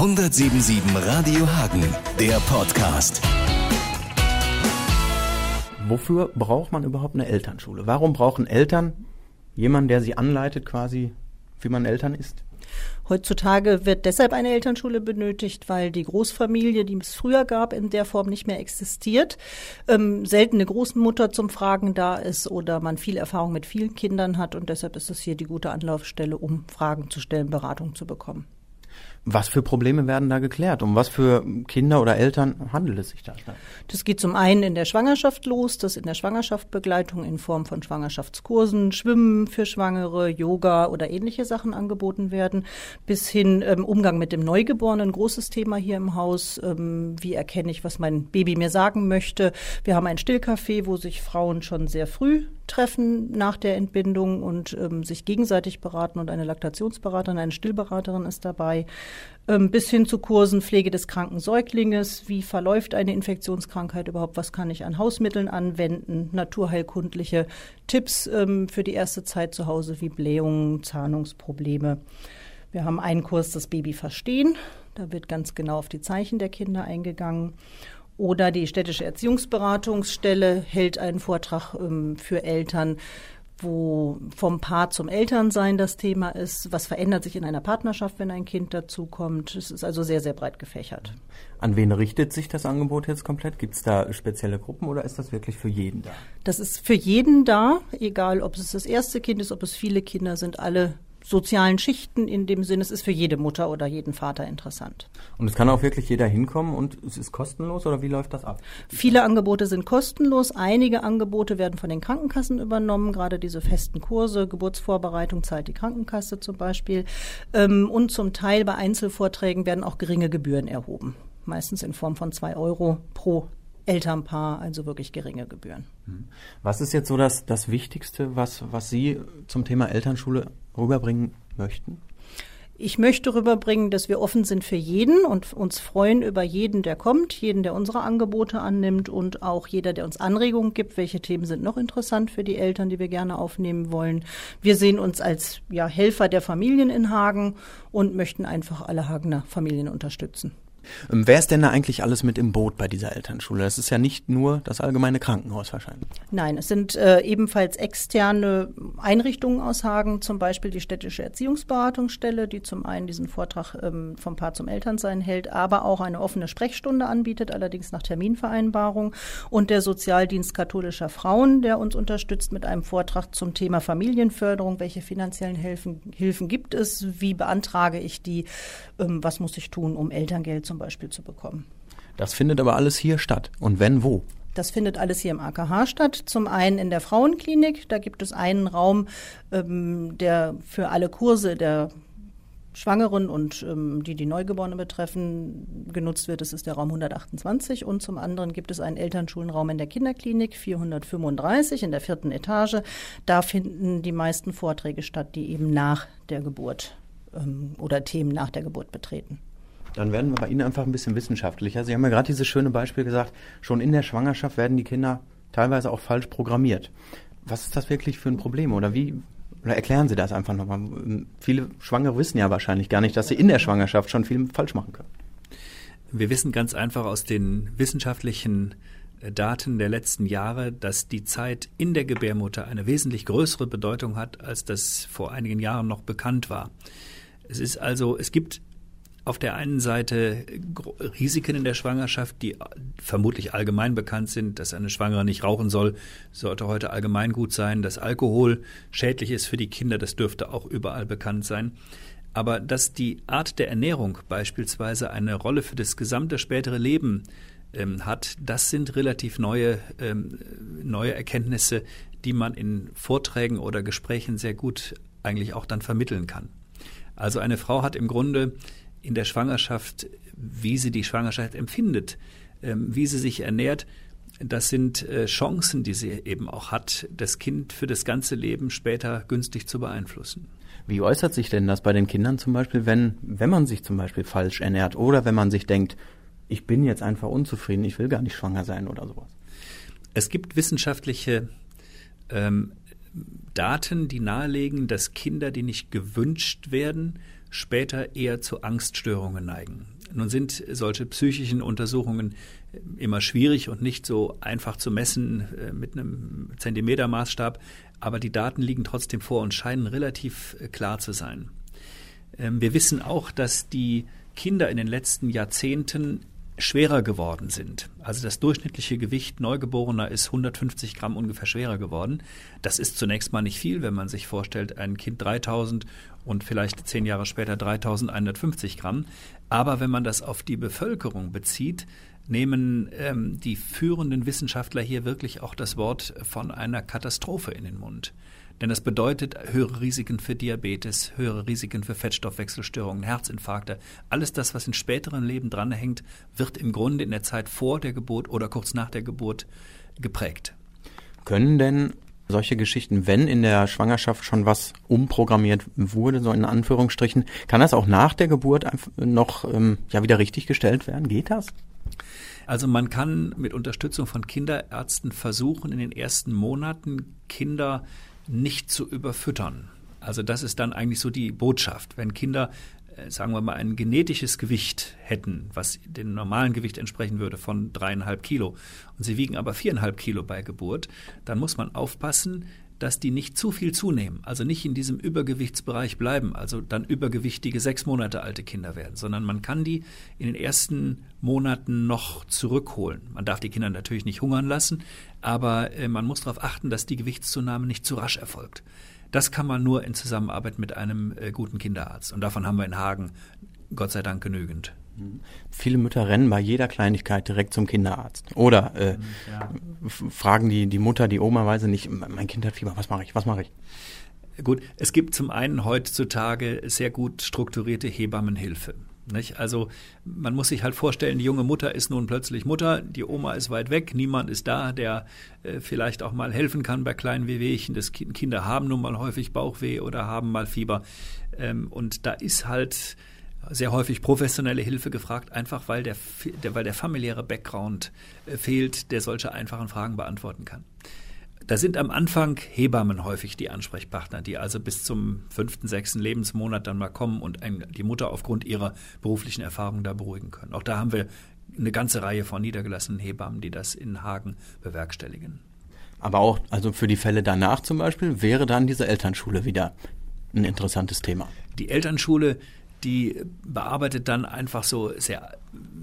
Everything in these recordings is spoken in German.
177 Radio Hagen, der Podcast. Wofür braucht man überhaupt eine Elternschule? Warum brauchen Eltern jemanden, der sie anleitet, quasi, wie man Eltern ist? Heutzutage wird deshalb eine Elternschule benötigt, weil die Großfamilie, die es früher gab, in der Form nicht mehr existiert. Ähm, selten eine Großmutter zum Fragen da ist oder man viel Erfahrung mit vielen Kindern hat und deshalb ist es hier die gute Anlaufstelle, um Fragen zu stellen, Beratung zu bekommen. Was für Probleme werden da geklärt? Um was für Kinder oder Eltern handelt es sich da? Das geht zum einen in der Schwangerschaft los, das in der Schwangerschaftsbegleitung in Form von Schwangerschaftskursen, Schwimmen für Schwangere, Yoga oder ähnliche Sachen angeboten werden, bis hin ähm, Umgang mit dem Neugeborenen, großes Thema hier im Haus. Ähm, wie erkenne ich, was mein Baby mir sagen möchte? Wir haben ein Stillcafé, wo sich Frauen schon sehr früh treffen nach der Entbindung und ähm, sich gegenseitig beraten und eine Laktationsberaterin, eine Stillberaterin ist dabei, bis hin zu Kursen Pflege des kranken Säuglinges, wie verläuft eine Infektionskrankheit überhaupt, was kann ich an Hausmitteln anwenden, naturheilkundliche Tipps ähm, für die erste Zeit zu Hause wie Blähungen, Zahnungsprobleme. Wir haben einen Kurs, das Baby verstehen. Da wird ganz genau auf die Zeichen der Kinder eingegangen. Oder die städtische Erziehungsberatungsstelle hält einen Vortrag ähm, für Eltern, wo vom Paar zum Elternsein das Thema ist. Was verändert sich in einer Partnerschaft, wenn ein Kind dazukommt? Es ist also sehr, sehr breit gefächert. An wen richtet sich das Angebot jetzt komplett? Gibt es da spezielle Gruppen oder ist das wirklich für jeden da? Das ist für jeden da, egal ob es das erste Kind ist, ob es viele Kinder sind, alle sozialen Schichten in dem Sinne, es ist für jede Mutter oder jeden Vater interessant. Und es kann auch wirklich jeder hinkommen und es ist kostenlos oder wie läuft das ab? Viele Angebote sind kostenlos, einige Angebote werden von den Krankenkassen übernommen, gerade diese festen Kurse, Geburtsvorbereitung zahlt die Krankenkasse zum Beispiel ähm, und zum Teil bei Einzelvorträgen werden auch geringe Gebühren erhoben, meistens in Form von zwei Euro pro Elternpaar, also wirklich geringe Gebühren. Mhm. Was ist jetzt so das, das Wichtigste, was, was Sie zum Thema Elternschule rüberbringen möchten? Ich möchte rüberbringen, dass wir offen sind für jeden und uns freuen über jeden, der kommt, jeden, der unsere Angebote annimmt und auch jeder, der uns Anregungen gibt, welche Themen sind noch interessant für die Eltern, die wir gerne aufnehmen wollen. Wir sehen uns als ja, Helfer der Familien in Hagen und möchten einfach alle Hagener Familien unterstützen. Ähm, wer ist denn da eigentlich alles mit im Boot bei dieser Elternschule? Das ist ja nicht nur das allgemeine Krankenhaus wahrscheinlich. Nein, es sind äh, ebenfalls externe Einrichtungen aus Hagen, zum Beispiel die städtische Erziehungsberatungsstelle, die zum einen diesen Vortrag ähm, vom Paar zum Elternsein hält, aber auch eine offene Sprechstunde anbietet, allerdings nach Terminvereinbarung. Und der Sozialdienst katholischer Frauen, der uns unterstützt mit einem Vortrag zum Thema Familienförderung. Welche finanziellen Hilfen, Hilfen gibt es? Wie beantrage ich die? Ähm, was muss ich tun, um Elterngeld zum Beispiel zu bekommen. Das findet aber alles hier statt. Und wenn wo? Das findet alles hier im AKH statt. Zum einen in der Frauenklinik. Da gibt es einen Raum, ähm, der für alle Kurse der Schwangeren und ähm, die, die Neugeborene betreffen, genutzt wird. Das ist der Raum 128. Und zum anderen gibt es einen Elternschulenraum in der Kinderklinik 435 in der vierten Etage. Da finden die meisten Vorträge statt, die eben nach der Geburt ähm, oder Themen nach der Geburt betreten. Dann werden wir bei Ihnen einfach ein bisschen wissenschaftlicher. Sie haben ja gerade dieses schöne Beispiel gesagt, schon in der Schwangerschaft werden die Kinder teilweise auch falsch programmiert. Was ist das wirklich für ein Problem oder wie, oder erklären Sie das einfach nochmal. Viele Schwangere wissen ja wahrscheinlich gar nicht, dass sie in der Schwangerschaft schon viel falsch machen können. Wir wissen ganz einfach aus den wissenschaftlichen äh, Daten der letzten Jahre, dass die Zeit in der Gebärmutter eine wesentlich größere Bedeutung hat, als das vor einigen Jahren noch bekannt war. Es ist also, es gibt auf der einen Seite Risiken in der Schwangerschaft, die vermutlich allgemein bekannt sind, dass eine Schwangere nicht rauchen soll, sollte heute allgemein gut sein, dass Alkohol schädlich ist für die Kinder, das dürfte auch überall bekannt sein. Aber dass die Art der Ernährung beispielsweise eine Rolle für das gesamte spätere Leben ähm, hat, das sind relativ neue, ähm, neue Erkenntnisse, die man in Vorträgen oder Gesprächen sehr gut eigentlich auch dann vermitteln kann. Also eine Frau hat im Grunde in der Schwangerschaft, wie sie die Schwangerschaft empfindet, ähm, wie sie sich ernährt, das sind äh, Chancen, die sie eben auch hat, das Kind für das ganze Leben später günstig zu beeinflussen. Wie äußert sich denn das bei den Kindern zum Beispiel, wenn, wenn man sich zum Beispiel falsch ernährt oder wenn man sich denkt, ich bin jetzt einfach unzufrieden, ich will gar nicht schwanger sein oder sowas? Es gibt wissenschaftliche ähm, Daten, die nahelegen, dass Kinder, die nicht gewünscht werden, später eher zu Angststörungen neigen. Nun sind solche psychischen Untersuchungen immer schwierig und nicht so einfach zu messen äh, mit einem Zentimetermaßstab, aber die Daten liegen trotzdem vor und scheinen relativ äh, klar zu sein. Ähm, wir wissen auch, dass die Kinder in den letzten Jahrzehnten schwerer geworden sind. Also das durchschnittliche Gewicht Neugeborener ist 150 Gramm ungefähr schwerer geworden. Das ist zunächst mal nicht viel, wenn man sich vorstellt, ein Kind 3000 und vielleicht zehn Jahre später 3150 Gramm. Aber wenn man das auf die Bevölkerung bezieht, nehmen ähm, die führenden Wissenschaftler hier wirklich auch das Wort von einer Katastrophe in den Mund. Denn das bedeutet höhere Risiken für Diabetes, höhere Risiken für Fettstoffwechselstörungen, Herzinfarkte. Alles das, was in späteren Leben dranhängt, wird im Grunde in der Zeit vor der Geburt oder kurz nach der Geburt geprägt. Können denn solche Geschichten, wenn in der Schwangerschaft schon was umprogrammiert wurde, so in Anführungsstrichen, kann das auch nach der Geburt noch ähm, ja wieder richtig gestellt werden? Geht das? Also man kann mit Unterstützung von Kinderärzten versuchen, in den ersten Monaten Kinder nicht zu überfüttern. Also das ist dann eigentlich so die Botschaft. Wenn Kinder, äh, sagen wir mal, ein genetisches Gewicht hätten, was dem normalen Gewicht entsprechen würde von dreieinhalb Kilo, und sie wiegen aber viereinhalb Kilo bei Geburt, dann muss man aufpassen, dass die nicht zu viel zunehmen, also nicht in diesem Übergewichtsbereich bleiben, also dann übergewichtige sechs Monate alte Kinder werden, sondern man kann die in den ersten Monaten noch zurückholen. Man darf die Kinder natürlich nicht hungern lassen, aber äh, man muss darauf achten, dass die Gewichtszunahme nicht zu rasch erfolgt. Das kann man nur in Zusammenarbeit mit einem äh, guten Kinderarzt. Und davon haben wir in Hagen Gott sei Dank genügend. Viele Mütter rennen bei jeder Kleinigkeit direkt zum Kinderarzt. Oder äh, ja. fragen die, die Mutter, die Oma, weiß nicht, mein Kind hat Fieber, was mache ich, was mache ich? Gut, es gibt zum einen heutzutage sehr gut strukturierte Hebammenhilfe. Nicht? Also man muss sich halt vorstellen, die junge Mutter ist nun plötzlich Mutter, die Oma ist weit weg, niemand ist da, der äh, vielleicht auch mal helfen kann bei kleinen Wehwehchen. Das kind, Kinder haben nun mal häufig Bauchweh oder haben mal Fieber. Ähm, und da ist halt sehr häufig professionelle Hilfe gefragt, einfach weil der, der, weil der familiäre Background äh, fehlt, der solche einfachen Fragen beantworten kann. Da sind am Anfang Hebammen häufig die Ansprechpartner, die also bis zum fünften, sechsten Lebensmonat dann mal kommen und die Mutter aufgrund ihrer beruflichen Erfahrung da beruhigen können. Auch da haben wir eine ganze Reihe von niedergelassenen Hebammen, die das in Hagen bewerkstelligen. Aber auch, also für die Fälle danach zum Beispiel, wäre dann diese Elternschule wieder ein interessantes Thema. Die Elternschule die bearbeitet dann einfach so sehr,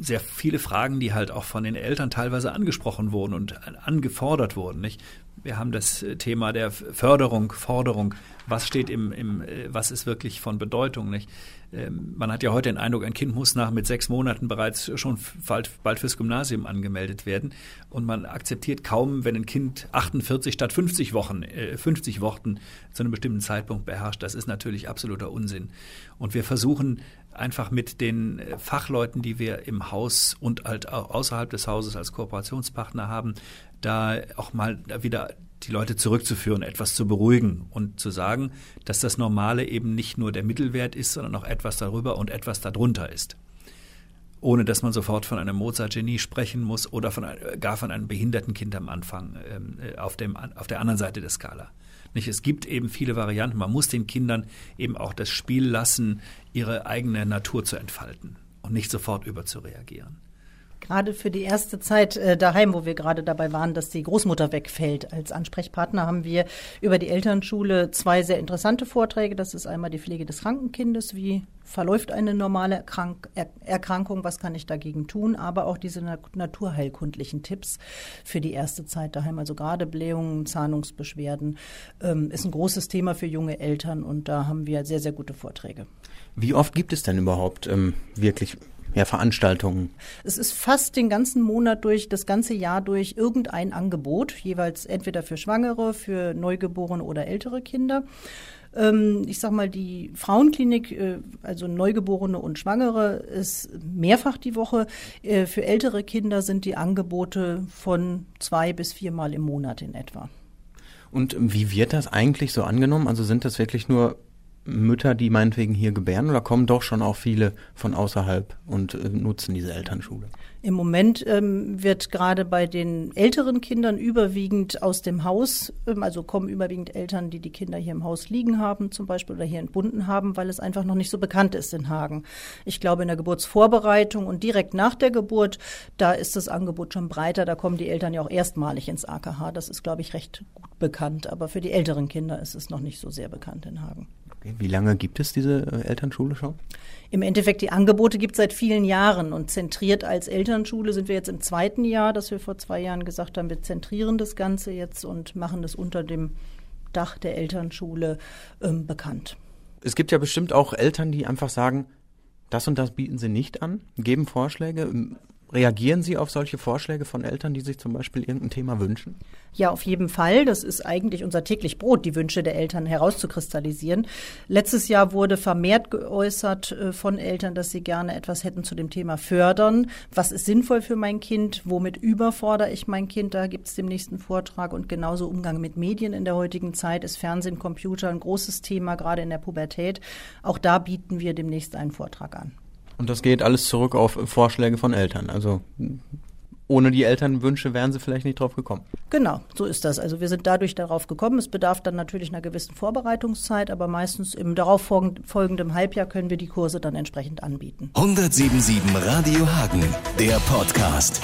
sehr viele Fragen, die halt auch von den Eltern teilweise angesprochen wurden und angefordert wurden. Nicht? Wir haben das Thema der Förderung, Forderung. Was steht im, im was ist wirklich von Bedeutung, nicht? Ähm, man hat ja heute den Eindruck, ein Kind muss nach mit sechs Monaten bereits schon bald, bald fürs Gymnasium angemeldet werden. Und man akzeptiert kaum, wenn ein Kind 48 statt 50 Wochen, äh, 50 Wochen zu einem bestimmten Zeitpunkt beherrscht. Das ist natürlich absoluter Unsinn. Und wir versuchen einfach mit den äh, Fachleuten, die wir im Haus und halt auch außerhalb des Hauses als Kooperationspartner haben, da auch mal wieder die Leute zurückzuführen, etwas zu beruhigen und zu sagen, dass das Normale eben nicht nur der Mittelwert ist, sondern auch etwas darüber und etwas darunter ist. Ohne dass man sofort von einem Mozart-Genie sprechen muss oder von, gar von einem behinderten Kind am Anfang ähm, äh, auf, dem, auf der anderen Seite der Skala. Nicht? Es gibt eben viele Varianten. Man muss den Kindern eben auch das Spiel lassen, ihre eigene Natur zu entfalten und nicht sofort überzureagieren gerade für die erste Zeit äh, daheim, wo wir gerade dabei waren, dass die Großmutter wegfällt. Als Ansprechpartner haben wir über die Elternschule zwei sehr interessante Vorträge. Das ist einmal die Pflege des Krankenkindes, wie verläuft eine normale Erkrank Erkrankung, was kann ich dagegen tun, aber auch diese naturheilkundlichen Tipps für die erste Zeit daheim. Also gerade Blähungen, Zahnungsbeschwerden ähm, ist ein großes Thema für junge Eltern und da haben wir sehr, sehr gute Vorträge. Wie oft gibt es denn überhaupt ähm, wirklich ja, Veranstaltungen? Es ist fast den ganzen Monat durch, das ganze Jahr durch irgendein Angebot, jeweils entweder für Schwangere, für Neugeborene oder ältere Kinder. Ähm, ich sag mal, die Frauenklinik, äh, also Neugeborene und Schwangere, ist mehrfach die Woche. Äh, für ältere Kinder sind die Angebote von zwei bis viermal im Monat in etwa. Und wie wird das eigentlich so angenommen? Also sind das wirklich nur Mütter, die meinetwegen hier gebären, oder kommen doch schon auch viele von außerhalb und äh, nutzen diese Elternschule? Im Moment ähm, wird gerade bei den älteren Kindern überwiegend aus dem Haus, ähm, also kommen überwiegend Eltern, die die Kinder hier im Haus liegen haben zum Beispiel oder hier entbunden haben, weil es einfach noch nicht so bekannt ist in Hagen. Ich glaube, in der Geburtsvorbereitung und direkt nach der Geburt, da ist das Angebot schon breiter. Da kommen die Eltern ja auch erstmalig ins AKH. Das ist, glaube ich, recht gut bekannt. Aber für die älteren Kinder ist es noch nicht so sehr bekannt in Hagen. Wie lange gibt es diese äh, Elternschule schon? Im Endeffekt, die Angebote gibt es seit vielen Jahren und zentriert als Elternschule sind wir jetzt im zweiten Jahr, dass wir vor zwei Jahren gesagt haben, wir zentrieren das Ganze jetzt und machen das unter dem Dach der Elternschule ähm, bekannt. Es gibt ja bestimmt auch Eltern, die einfach sagen, das und das bieten sie nicht an, geben Vorschläge. Reagieren Sie auf solche Vorschläge von Eltern, die sich zum Beispiel irgendein Thema wünschen? Ja, auf jeden Fall. Das ist eigentlich unser täglich Brot, die Wünsche der Eltern herauszukristallisieren. Letztes Jahr wurde vermehrt geäußert äh, von Eltern, dass sie gerne etwas hätten zu dem Thema fördern. Was ist sinnvoll für mein Kind? Womit überfordere ich mein Kind? Da gibt es den nächsten Vortrag. Und genauso Umgang mit Medien in der heutigen Zeit ist Fernsehen, Computer ein großes Thema, gerade in der Pubertät. Auch da bieten wir demnächst einen Vortrag an. Und das geht alles zurück auf Vorschläge von Eltern. Also ohne die Elternwünsche wären sie vielleicht nicht drauf gekommen. Genau, so ist das. Also wir sind dadurch darauf gekommen. Es bedarf dann natürlich einer gewissen Vorbereitungszeit, aber meistens im darauf folgenden Halbjahr können wir die Kurse dann entsprechend anbieten. 1077 Radio Hagen, der Podcast.